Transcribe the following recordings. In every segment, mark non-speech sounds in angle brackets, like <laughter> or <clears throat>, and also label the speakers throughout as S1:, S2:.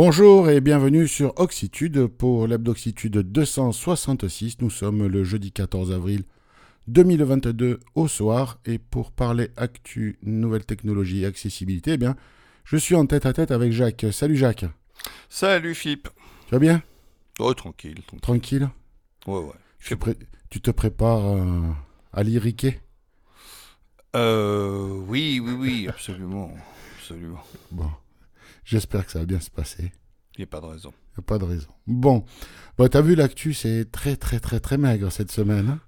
S1: Bonjour et bienvenue sur Oxitude pour l'Hebdoxitude 266. Nous sommes le jeudi 14 avril 2022 au soir et pour parler actu, nouvelles technologies, accessibilité, eh bien, je suis en tête à tête avec Jacques. Salut Jacques.
S2: Salut Philippe.
S1: Tu vas bien?
S2: Oh, tranquille. Tranquille.
S1: Tranquille?
S2: Ouais, ouais.
S1: tu, pré- tu te prépares euh, à lyriquer
S2: Euh, oui, oui, oui, absolument. Absolument.
S1: Bon, j'espère que ça va bien se passer.
S2: Il n'y a pas de raison.
S1: Y a pas de raison. Bon, bon t'as vu l'actu, c'est très très très très maigre cette semaine. hein?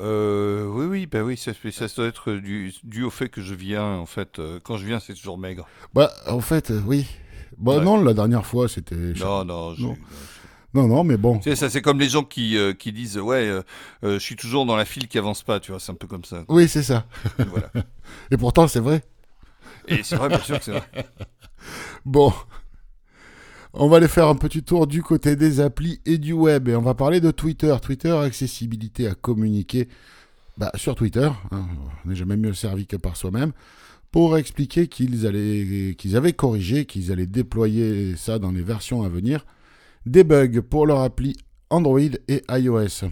S2: Euh, oui, oui, bah oui, ça, ça doit être dû, dû au fait que je viens, en fait. euh, quand je viens, c'est toujours maigre.
S1: bah, en fait, euh, oui. Bah
S2: Ouais.
S1: non, la dernière fois, c'était...
S2: Non, non,
S1: Non. Non, non, mais bon.
S2: Tu sais, ça, c'est comme les gens qui, euh, qui disent Ouais, euh, euh, je suis toujours dans la file qui avance pas, tu vois, c'est un peu comme ça.
S1: Oui, c'est ça.
S2: voilà. <laughs>
S1: Et pourtant, c'est vrai.
S2: Et c'est vrai, bien sûr que c'est vrai. <laughs>
S1: Bon, on va aller faire un petit tour du côté des applis et du web. Et on va parler de Twitter. Twitter, accessibilité à communiquer bah, sur Twitter. hein, on n'est jamais mieux servi que par soi-même. Pour expliquer qu'ils allaient, qu'ils avaient corrigé, qu'ils allaient déployer ça dans les versions à venir, des bugs pour leur appli Android et iOS.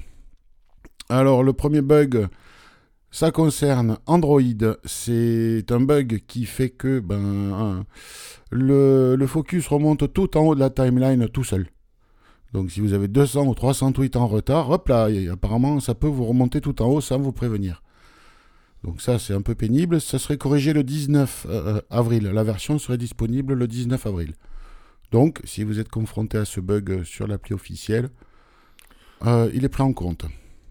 S1: Alors, le premier bug, ça concerne Android. C'est un bug qui fait que ben, un- le, focus remonte tout en haut de la timeline tout seul. Donc si vous avez 200 ou 300 tweets en retard, hop là, apparemment ça peut vous remonter tout en haut sans vous prévenir. Donc ça c'est un peu pénible. Ça serait corrigé le 19 euh, avril. La version serait disponible le 19 avril. Donc si vous êtes confronté à ce bug sur l'appli officielle, euh, il est pris en compte.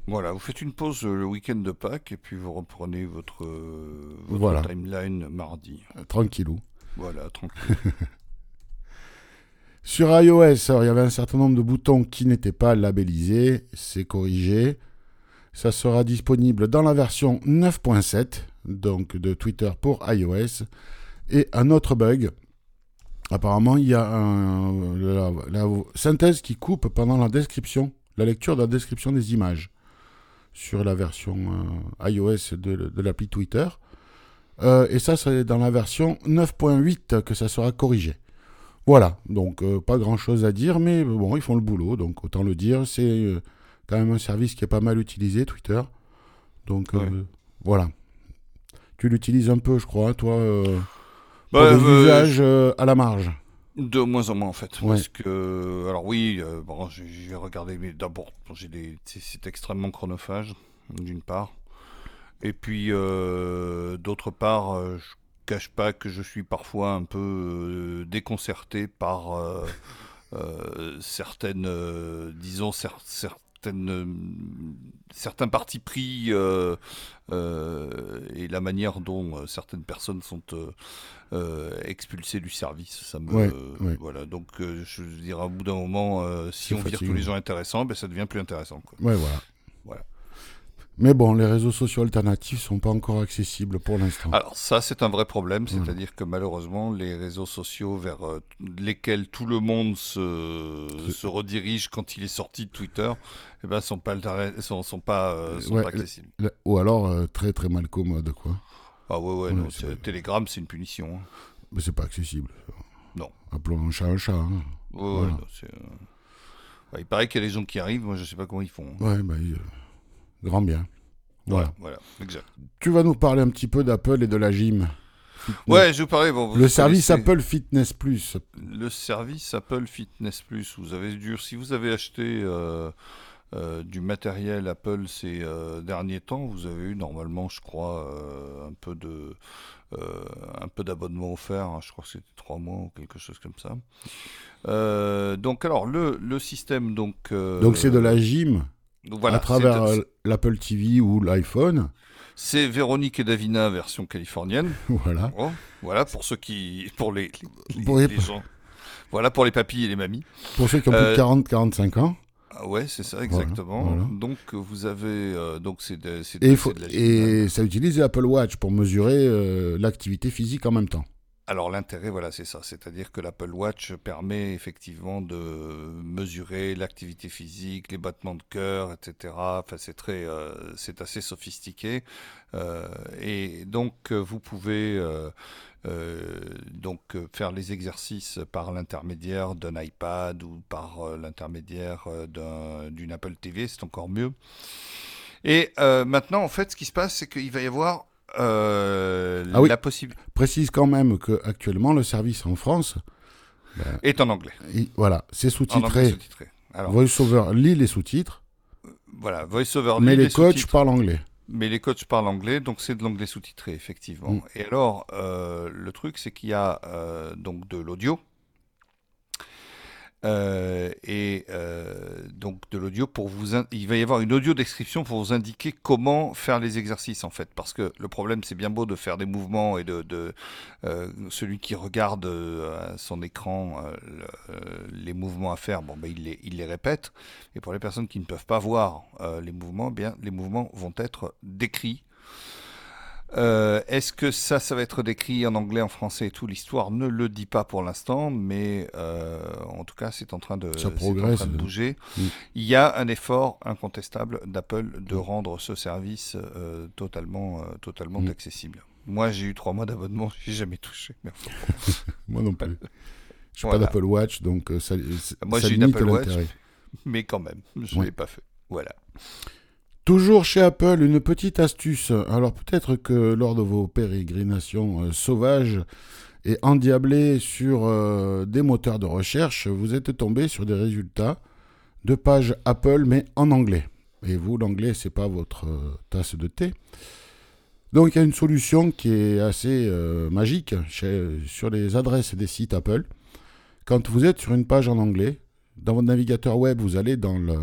S2: Voilà, vous faites une pause euh, le week-end de Pâques et puis vous reprenez votre, euh, votre
S1: Voilà.
S2: timeline mardi.
S1: Euh, Tranquillou.
S2: Voilà, tranquille. <laughs>
S1: Sur iOS, alors, il y avait un certain nombre de boutons qui n'étaient pas labellisés, c'est corrigé. Ça sera disponible dans la version 9.7, donc de Twitter pour iOS. Et un autre bug, apparemment il y a un- la, la synthèse qui coupe pendant la description, la lecture de la description des images sur la version euh, iOS de, de l'appli Twitter. Euh, et ça, c'est dans la version 9.8 que ça sera corrigé. Voilà, donc euh, pas grand chose à dire, mais bon, ils font le boulot, donc autant le dire. C'est euh, quand même un service qui est pas mal utilisé, Twitter. Donc euh,
S2: Ouais.
S1: voilà. Tu l'utilises un peu, je crois, hein, toi, pour
S2: Bah,
S1: des usages euh, à la marge.
S2: De moins en moins en fait.
S1: Ouais.
S2: Parce que, alors oui, euh, bon, j'ai regardé, mais d'abord, j'ai des, c'est- extrêmement chronophage, d'une part. Et puis, euh, d'autre part, euh, je cache pas que je suis parfois un peu euh, déconcerté par euh, certaines, disons, cer- certaines, certains partis pris euh, euh, et la manière dont euh, certaines personnes sont expulsées du service. Ça me,
S1: Ouais, ouais.
S2: Voilà, donc je dirais, au bout d'un moment, si on vire tous les gens intéressants, ben, ça devient plus intéressant. Quoi.
S1: Ouais, voilà.
S2: Voilà.
S1: Mais bon, les réseaux sociaux alternatifs sont pas encore accessibles pour l'instant.
S2: Alors ça, c'est un vrai problème,
S1: Voilà.
S2: c'est-à-dire que malheureusement, les réseaux sociaux vers euh, lesquels tout le monde se, redirige quand il est sorti de Twitter, eh ben, sont pas, sont, sont pas, euh, sont
S1: Ouais,
S2: pas accessibles.
S1: Ou alors euh, très très mal commode, quoi.
S2: Ah ouais, ouais,
S1: Ouais,
S2: non, Telegram, c'est une punition. hein.
S1: Mais c'est pas accessible.
S2: Non.
S1: Appelons un chat un chat. hein.
S2: Ouais, ouais,
S1: Voilà.
S2: non, euh, il paraît qu'il y a des gens qui arrivent, moi je sais pas comment ils font. hein.
S1: Ouais, bah, il- euh, grand bien. Voilà.
S2: Voilà, exact.
S1: Tu vas nous parler un petit peu d'Apple et de la gym. Fitness.
S2: Ouais, je vous parlais. Bon, vous
S1: Le service
S2: connaissez-
S1: Apple Fitness Plus.
S2: Le service Apple Fitness Plus, vous avez dû, si vous avez acheté euh, euh, du matériel Apple ces euh, derniers temps, vous avez eu normalement, je crois, un peu de, un peu d'abonnement offert. hein. je crois que c'était trois mois ou quelque chose comme ça. Donc alors le, le système donc.
S1: Donc c'est de la gym
S2: voilà,
S1: à travers euh, l'Apple TV ou l'iPhone.
S2: C'est Véronique et Davina version californienne. <laughs>
S1: Voilà.
S2: Oh, voilà pour ceux qui, pour les, les-
S1: Pour les-
S2: les gens. Voilà pour les papis et les mamies.
S1: Pour ceux qui ont plus de
S2: Euh,
S1: 40-45 ans.
S2: Ah ouais, c'est ça, exactement.
S1: voilà.
S2: Donc euh, vous avez, euh, donc c'est de, c'est de-
S1: Et, il
S2: c'est
S1: faut-
S2: de la
S1: et
S2: gymnase.
S1: ça utilise l'Apple Watch pour mesurer euh, l'activité physique en même temps.
S2: Alors l'intérêt, voilà, c'est ça. C'est-à-dire que l'Apple Watch permet effectivement de mesurer l'activité physique, les battements de cœur, etc. Enfin, euh, c'est assez sophistiqué. Euh, et donc, vous pouvez donc faire les exercices par l'intermédiaire d'un iPad ou par l'intermédiaire d'une Apple TV. C'est encore mieux. Et maintenant, en fait, ce qui se passe, c'est qu'il va y avoir euh,
S1: ah oui.
S2: la possibilité.
S1: Précise quand même que actuellement le service en France
S2: ben, est en anglais.
S1: voilà, c'est sous-titré. VoiceOver lit les sous-titres.
S2: Voilà, VoiceOver
S1: Mais les, coachs parlent anglais.
S2: Mais les coachs parlent anglais, donc c'est de l'anglais sous-titré, effectivement. Mm. Et alors, euh, le truc, c'est qu'il y a euh, donc de l'audio euh, et euh, donc de l'audio pour vous il va y avoir une audio description pour vous indiquer comment faire les exercices en fait. Parce que le problème c'est bien beau de faire des mouvements et de, de euh, celui qui regarde à son écran les mouvements à faire bon ben il les il les répète. Et pour les personnes qui ne peuvent pas voir les mouvements eh bien les mouvements vont être décrits euh, est-ce que ça, ça va être décrit en anglais, en français et tout? L'histoire ne le dit pas pour l'instant, mais euh, en tout cas, c'est en train de,
S1: progresse,
S2: bouger. Mm. Il y a un effort incontestable d'Apple de mm. rendre ce service euh, totalement, totalement mm. accessible. Moi, j'ai eu trois mois d'abonnement, <laughs> j'ai jamais touché. <laughs>
S1: Moi non plus. Je n'ai pas d'Apple Watch, donc ça,
S2: Moi, j'ai une Apple Watch, mais quand même, je ne l'ai pas fait. Voilà.
S1: Toujours chez Apple, une petite astuce. Alors peut-être que lors de vos pérégrinations euh, sauvages et endiablées sur euh, des moteurs de recherche, vous êtes tombé sur des résultats de pages Apple mais en anglais. Et vous, l'anglais, c'est pas votre euh, tasse de thé. Donc il y a une solution qui est assez magique sur les adresses des sites Apple. Quand vous êtes sur une page en anglais, dans votre navigateur web, vous allez dans le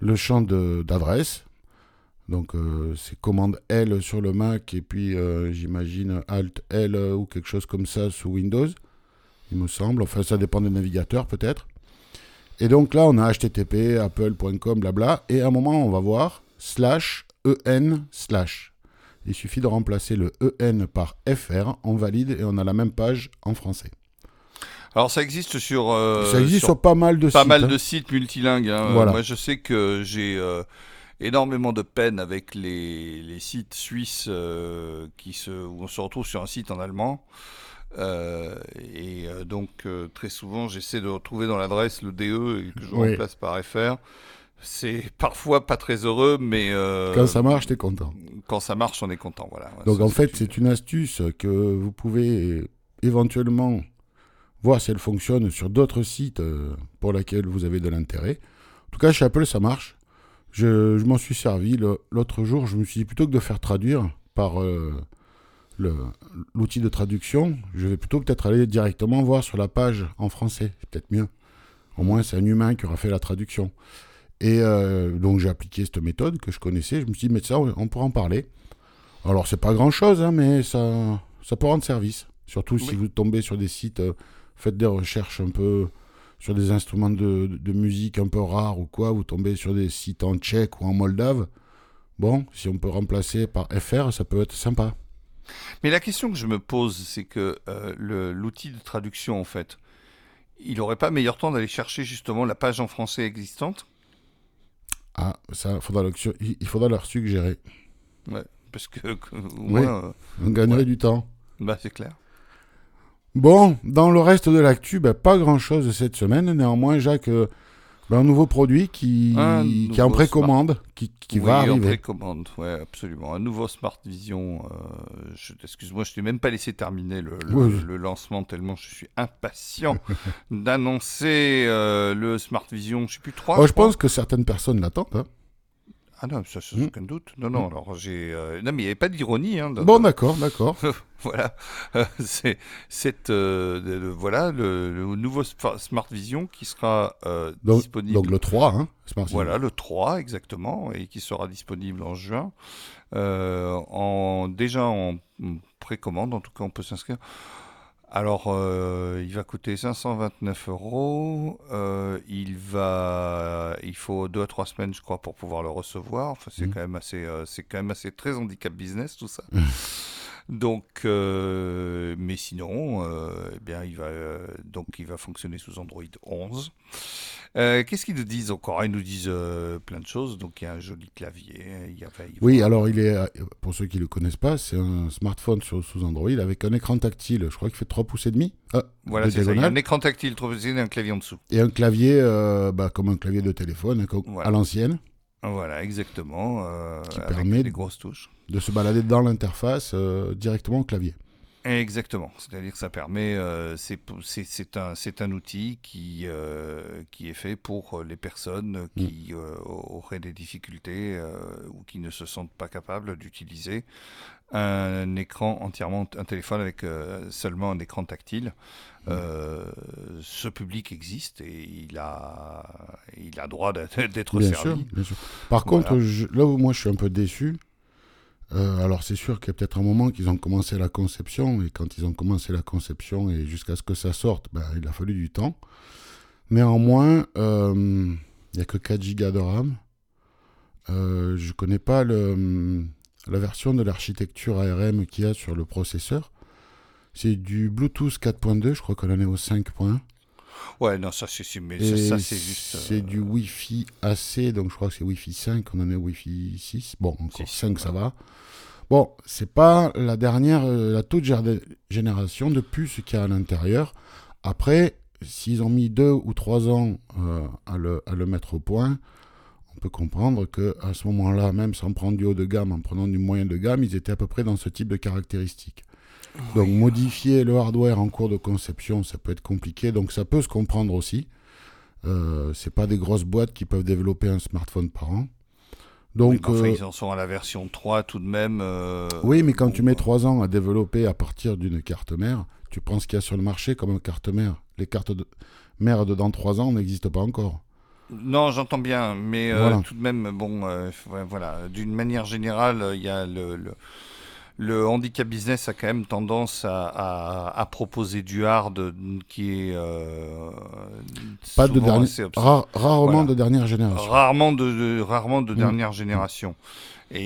S1: le champ d'adresse. Donc euh, c'est commande L sur le Mac et puis euh, j'imagine Alt L ou quelque chose comme ça sous Windows, il me semble. Enfin ça dépend des navigateurs peut-être. Et donc là on a http apple.com blabla et à un moment on va voir slash en slash. Il suffit de remplacer le en par fr, on valide et on a la même page en français.
S2: Alors ça existe sur.
S1: Euh, ça existe sur, pas mal de
S2: pas
S1: sites.
S2: mal
S1: hein.
S2: de sites multilingues. Hein. Moi je sais que j'ai euh, énormément de peine avec les, les sites suisses euh, qui se, où on se retrouve sur un site en allemand. et donc très souvent j'essaie de retrouver dans l'adresse le DE et que je remplace par FR. C'est <laughs> parfois pas très heureux, mais
S1: quand ça marche, t'es content.
S2: Quand ça marche, on est content, voilà.
S1: Donc en fait, c'est une astuce que vous pouvez éventuellement voir si elle fonctionne sur d'autres sites euh, pour lesquels vous avez de l'intérêt. En tout cas, chez Apple, ça marche. Je, m'en suis servi. L'autre jour, je me suis dit, plutôt que de faire traduire par euh, l'outil de traduction, je vais plutôt peut-être aller directement voir sur la page en français. C'est peut-être mieux. Au moins, c'est un humain qui aura fait la traduction. Et euh, donc, j'ai appliqué cette méthode que je connaissais. Je me suis dit, mais ça, on pourra en parler. Alors, c'est pas grand-chose, hein, mais ça, ça peut rendre service. Surtout si vous tombez sur des sites faites des recherches un peu sur des instruments de, musique un peu rares ou quoi, vous tombez sur des sites en tchèque ou en moldave. Bon, si on peut remplacer par FR, ça peut être sympa.
S2: Mais la question que je me pose, c'est que euh, l'outil de traduction, en fait, il n'aurait pas meilleur temps d'aller chercher justement la page en français existante?
S1: Ah, ça, faudra il faudra leur suggérer.
S2: Ouais, parce que <laughs>
S1: euh, on gagnerait du temps.
S2: Bah, c'est clair.
S1: Bon, dans le reste de l'actu, ben, pas grand-chose cette semaine. Néanmoins, Jacques, euh, ben, un nouveau produit qui, qui est en précommande, qui, qui va arriver. en
S2: précommande, oui, absolument. Un nouveau Smart Vision. Euh, excuse-moi, je ne t'ai même pas laissé terminer le, le, lancement tellement je suis impatient <laughs> d'annoncer euh, le Smart Vision, je ne sais plus, 3.
S1: Oh, je, pense que certaines personnes l'attendent. Hein.
S2: Ah non, ça sans hmm. aucun doute. Non, non, hmm. alors j'ai. Euh, non, mais il n'y avait pas d'ironie. Hein,
S1: bon, d'accord, d'accord. <laughs>
S2: voilà. Euh, c'est cette, euh, voilà, le, nouveau Smart Vision qui sera disponible.
S1: Donc le 3, hein, Smart
S2: Vision. Voilà, le 3, exactement, et qui sera disponible en juin. en, déjà en précommande, en tout cas, on peut s'inscrire. Alors, euh, il va coûter 529 euros. Euh, il va, il faut deux à trois semaines, je crois, pour pouvoir le recevoir. Enfin, c'est mmh. quand même assez, euh, c'est quand même assez très handicap business tout ça. <laughs> Donc, euh, mais sinon, euh, eh bien, il va euh, donc il va fonctionner sous Android 11. Euh, Qu'est-ce qu'ils nous disent encore? Ils nous disent plein de choses. Donc, il y a un joli clavier. Il y a, enfin, il
S1: Oui, alors il est, pour ceux qui ne le connaissent pas, c'est un smartphone sur- sous Android avec un écran tactile, je crois qu'il fait 3 pouces et demi, ah,
S2: Voilà, c'est ça. Il y a
S1: diagonale,
S2: un écran tactile trop petit et un clavier en dessous.
S1: et un clavier bah, comme un clavier de téléphone, hein,
S2: Voilà.
S1: à l'ancienne,
S2: Voilà, exactement. euh,
S1: Qui
S2: avec
S1: permet
S2: des
S1: de-
S2: grosses touches.
S1: de se balader dans l'interface euh, directement au clavier.
S2: Exactement, c'est-à-dire que ça permet, euh, c'est un, un outil qui, euh, qui est fait pour les personnes qui euh, auraient des difficultés euh, ou qui ne se sentent pas capables d'utiliser un écran entièrement, un téléphone avec euh, seulement un écran tactile. Euh, ce public existe et il a, il a droit d'être servi.
S1: sûr, bien sûr. Par
S2: Voilà.
S1: contre, je- là où moi je suis un peu déçu, euh, alors c'est sûr qu'il y a peut-être un moment qu'ils ont commencé la conception, et quand ils ont commencé la conception et jusqu'à ce que ça sorte, ben, il a fallu du temps. Néanmoins, euh, il n'y a que 4 Go de RAM. Euh, je ne connais pas le, la version de l'architecture ARM qu'il y a sur le processeur. C'est du Bluetooth 4.2, je crois qu'on en est au 5.1.
S2: Ouais, non, ça c'est mais
S1: Et
S2: ça, c'est juste.
S1: c'est
S2: euh,
S1: du Wi-Fi AC, donc je crois que c'est Wi-Fi 5, on en est au Wi-Fi 6. Bon, encore
S2: Six,
S1: 5, ça va. Bon, c'est pas la dernière, euh, la toute génération de puces qu'il y a à l'intérieur. Après, s'ils ont mis deux ou trois ans euh, à, le, à le mettre au point, on peut comprendre que à ce moment-là, même sans prendre du haut de gamme, en prenant du moyen de gamme, ils étaient à peu près dans ce type de caractéristiques. Donc modifier le hardware en cours de conception, ça peut être compliqué, donc ça peut se comprendre aussi. Euh, c'est pas des grosses boîtes qui peuvent développer un smartphone par an. Donc
S2: enfin,
S1: euh,
S2: ils en sont à la version 3 tout de même. euh,
S1: oui, mais quand tu mets trois ans à développer à partir d'une carte mère, tu prends ce qu'il y a sur le marché comme une carte mère. Les cartes de... mères de dans trois ans n'existent pas encore.
S2: Non, j'entends bien, mais euh,
S1: Voilà.
S2: tout de même, bon, voilà, d'une manière générale, il y a le, le, le handicap business a quand même tendance à, à, à proposer du hard qui est euh,
S1: Pas de dernier... rarement
S2: Voilà.
S1: de dernière génération.
S2: rarement de, de- rarement de
S1: Mm.
S2: dernière génération.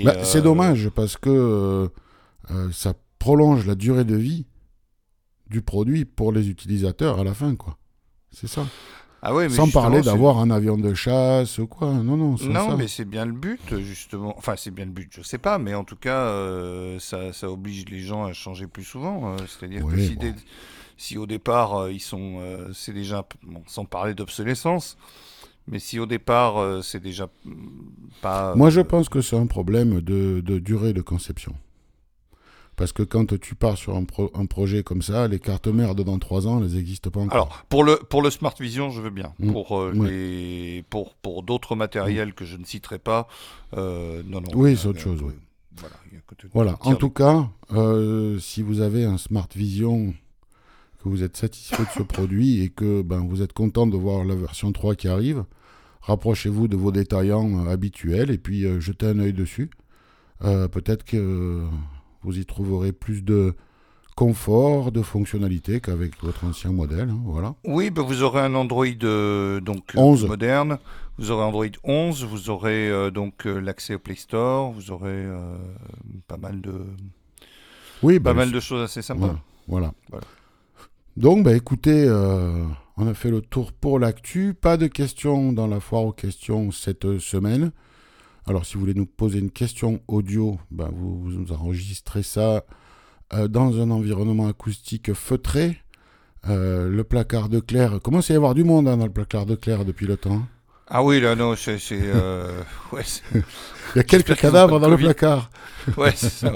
S1: Bah,
S2: euh,
S1: C'est dommage parce que euh, euh, ça prolonge la durée de vie du produit pour les utilisateurs à la fin, quoi. C'est ça.
S2: Ah mais
S1: Sans parler d'avoir un avion de chasse ou quoi. Non, non,
S2: Non,
S1: ça.
S2: mais c'est bien le but, justement. Enfin, c'est bien le but, je sais pas, mais en tout cas, euh, ça, ça oblige les gens à changer plus souvent. euh, C'est-à-dire que si,
S1: bon.
S2: dès- si au départ, euh, ils sont. euh, c'est déjà. bon, sans parler d'obsolescence, mais si au départ, c'est déjà mm, pas.
S1: Moi, je pense que c'est un problème de, de durée de conception. Parce que quand tu pars sur un, pro- un projet comme ça, les cartes mères de dans 3 ans, elles n'existent pas encore.
S2: Alors, pour le, pour le Smart Vision, je veux bien.
S1: Mm.
S2: Pour, euh,
S1: Ouais.
S2: les, pour, pour d'autres matériels que je ne citerai pas, euh, non, non.
S1: Oui, c'est autre chose, oui.
S2: Voilà,
S1: Voilà, en tout cas, euh, si vous avez un Smart Vision, que vous êtes satisfait de ce <laughs> produit et que ben, vous êtes content de voir la version 3 qui arrive, rapprochez-vous de vos détaillants habituels et puis jetez un œil dessus. Peut-être que vous y trouverez plus de confort, de fonctionnalité qu'avec votre ancien modèle. hein, voilà.
S2: Oui, bah, vous aurez un Android euh, donc euh,
S1: 11.
S2: moderne. Vous aurez Android 11. Vous aurez euh, donc euh, l'accès au Play Store. Vous aurez euh, pas mal de
S1: Oui,
S2: pas
S1: ben,
S2: mal de choses assez sympas.
S1: Voilà. voilà.
S2: Voilà.
S1: Donc, bah, écoutez, euh, on a fait le tour pour l'actu. Pas de questions dans la foire aux questions cette euh, semaine. Alors, si vous voulez nous poser une question audio, bah, vous, vous enregistrez ça euh, dans un environnement acoustique feutré. Euh, le placard de Claire. Comment c'est y avoir du monde hein, dans le placard de Claire depuis le temps
S2: Ah oui, là non, c'est euh, <laughs> ouais,
S1: Il y a quelques cadavres dans le placard. <laughs>
S2: ouais, c'est ça.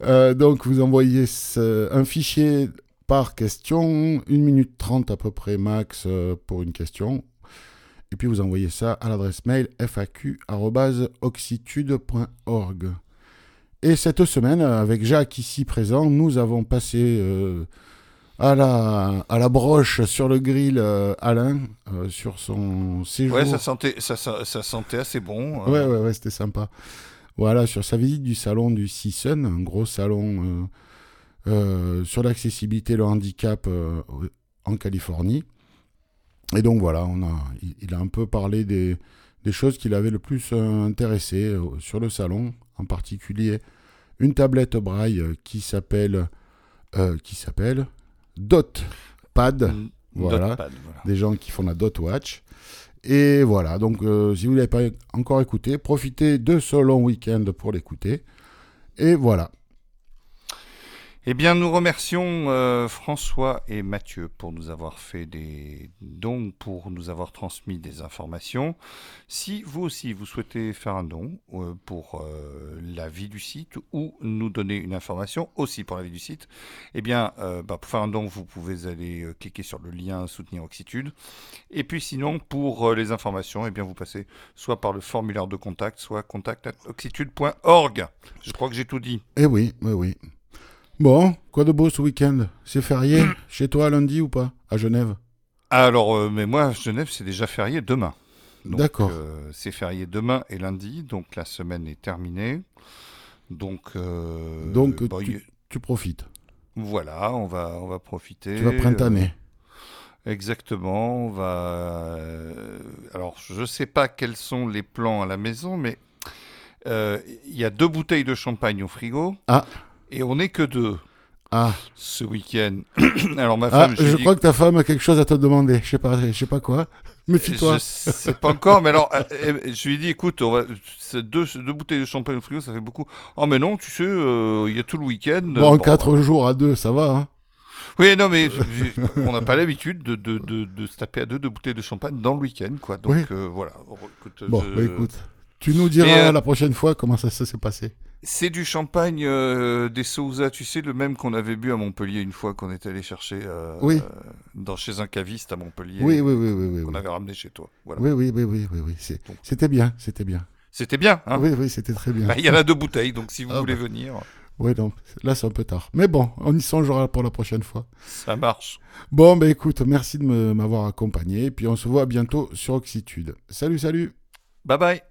S2: ouais. <laughs>
S1: Donc, vous envoyez ce- un fichier par question, 1 minute 30 à peu près max pour une question. Et puis, vous envoyez ça à l'adresse mail faq.oxitude.org. Et cette semaine, avec Jacques ici présent, nous avons passé euh, à, la, à la broche sur le grill euh, Alain euh, sur son séjour.
S2: Ouais, ça sentait, ça, ça, ça sentait assez bon.
S1: Ouais, ouais, ouais, c'était sympa. Voilà, sur sa visite du salon du CISUN, un gros salon sur l'accessibilité et le handicap en Californie. Et donc voilà, on a, il, il a un peu parlé des, des choses qui l'avaient le plus euh, intéressé euh, sur le salon, en particulier une tablette braille euh, qui s'appelle euh, qui s'appelle Dotpad.
S2: Mm,
S1: Voilà.
S2: Dotpad, voilà.
S1: Des gens qui font la Dot Watch. Et voilà, donc euh, si vous ne l'avez pas encore écouté, profitez de ce long week-end pour l'écouter. Et voilà.
S2: Eh bien, nous remercions euh, François et Mathieu pour nous avoir fait des dons, pour nous avoir transmis des informations. Si vous aussi, vous souhaitez faire un don euh, pour euh, la vie du site ou nous donner une information aussi pour la vie du site, eh bien, bah, pour faire un don, vous pouvez aller cliquer sur le lien Soutenir Oxitude. Et puis sinon, pour les informations, eh bien, vous passez soit par le formulaire de contact, soit contact.oxitude.org. Je crois que j'ai tout dit.
S1: Eh oui, oui, oui. Bon, quoi de beau ce week-end? C'est férié <clears throat> chez toi lundi ou pas À Genève?
S2: Alors, euh, mais moi, Genève, c'est déjà férié demain. Donc,
S1: D'accord.
S2: euh, c'est férié demain et lundi, donc la semaine est terminée. Donc, euh,
S1: Donc,
S2: bon,
S1: tu-
S2: y-
S1: Tu profites.
S2: voilà, on va, on va profiter.
S1: Tu vas printaner.
S2: Euh, exactement, on va. euh, alors, je sais pas quels sont les plans à la maison, mais euh, il y a deux bouteilles de champagne au frigo.
S1: Ah.
S2: Et on n'est que deux
S1: Ah,
S2: ce week-end. <clears throat> alors, ma
S1: ah
S2: femme,
S1: je crois que ta femme a quelque chose à te demander. Je sais pas, je sais pas quoi. <laughs> Méfie-toi.
S2: Je sais pas encore, mais alors, euh, euh, je lui ai dit, écoute, on va, deux, deux bouteilles de champagne au frigo, ça fait beaucoup. Oh, mais non, tu sais, euh, il y a tout le week-end.
S1: Bon, en
S2: Bon,
S1: quatre jours à deux, ça va. Hein
S2: Oui, non, mais on n'a pas l'habitude de, de, de, de se taper à deux deux bouteilles de champagne dans le week-end, quoi. Donc,
S1: Oui.
S2: euh, voilà. Bon, écoute,
S1: bon,
S2: je-
S1: bah, écoute. Tu nous diras
S2: euh,
S1: la prochaine fois comment ça, ça s'est passé.
S2: C'est du champagne euh, des Souza, tu sais, le même qu'on avait bu à Montpellier une fois qu'on était allé chercher euh,
S1: Oui.
S2: euh, dans, chez un caviste à Montpellier.
S1: Oui, oui, oui, oui, oui.
S2: Qu'on
S1: Oui,
S2: avait ramené chez toi. Voilà.
S1: oui, oui, oui, oui, oui,
S2: Donc.
S1: C'était bien, c'était bien.
S2: C'était bien, hein?
S1: Oui, oui, c'était très bien.
S2: Bah, Il y en a deux bouteilles, donc si vous
S1: Ah,
S2: voulez
S1: bah.
S2: venir,
S1: Oui, non, là c'est un peu tard. Mais bon, on y songera pour la prochaine fois.
S2: ça marche.
S1: Bon, bah écoute, merci de m'avoir accompagné. Et puis on se voit bientôt sur Oxitude. Salut, salut
S2: Bye bye